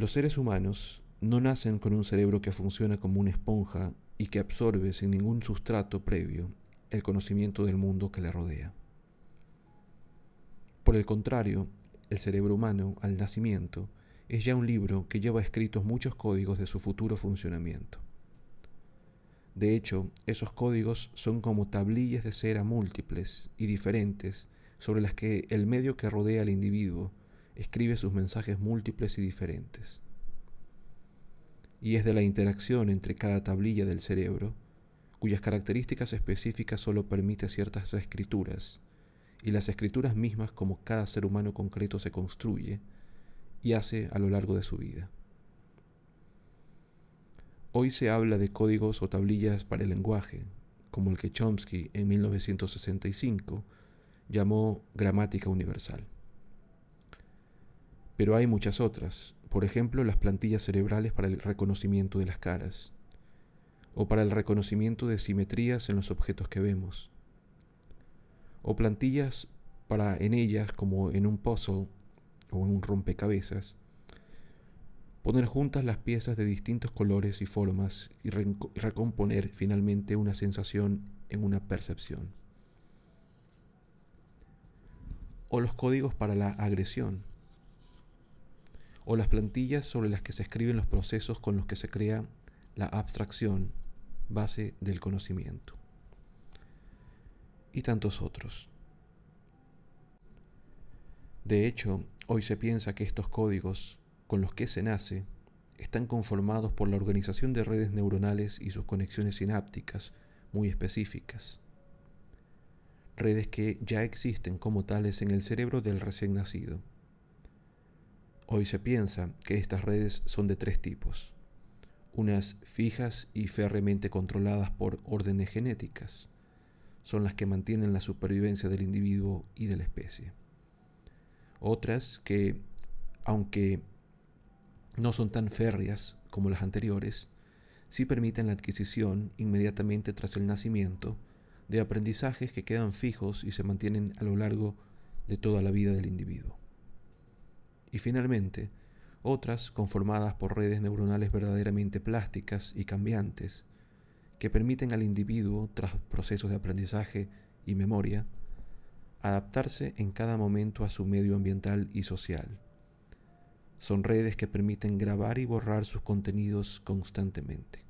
Los seres humanos no nacen con un cerebro que funciona como una esponja y que absorbe sin ningún sustrato previo el conocimiento del mundo que le rodea. Por el contrario, el cerebro humano, al nacimiento, es ya un libro que lleva escritos muchos códigos de su futuro funcionamiento. De hecho, esos códigos son como tablillas de cera múltiples y diferentes sobre las que el medio que rodea al individuo escribe sus mensajes múltiples y diferentes. Y es de la interacción entre cada tablilla del cerebro, cuyas características específicas solo permite ciertas escrituras, y las escrituras mismas como cada ser humano concreto se construye y hace a lo largo de su vida. Hoy se habla de códigos o tablillas para el lenguaje, como el que Chomsky en 1965 llamó gramática universal. Pero hay muchas otras, por ejemplo las plantillas cerebrales para el reconocimiento de las caras, o para el reconocimiento de simetrías en los objetos que vemos, o plantillas para en ellas, como en un puzzle o en un rompecabezas, poner juntas las piezas de distintos colores y formas y recomponer finalmente una sensación en una percepción. O los códigos para la agresión, o las plantillas sobre las que se escriben los procesos con los que se crea la abstracción, base del conocimiento. Y tantos otros. De hecho, hoy se piensa que estos códigos con los que se nace están conformados por la organización de redes neuronales y sus conexiones sinápticas muy específicas. Redes que ya existen como tales en el cerebro del recién nacido Hoy se piensa que estas redes son de tres tipos. Unas fijas y férreamente controladas por órdenes genéticas. Son las que mantienen la supervivencia del individuo y de la especie. Otras que, aunque no son tan férreas como las anteriores, sí permiten la adquisición inmediatamente tras el nacimiento de aprendizajes que quedan fijos y se mantienen a lo largo de toda la vida del individuo. Y finalmente otras conformadas por redes neuronales verdaderamente plásticas y cambiantes, que permiten al individuo, tras procesos de aprendizaje y memoria, adaptarse en cada momento a su medio ambiental y social. Son redes que permiten grabar y borrar sus contenidos constantemente.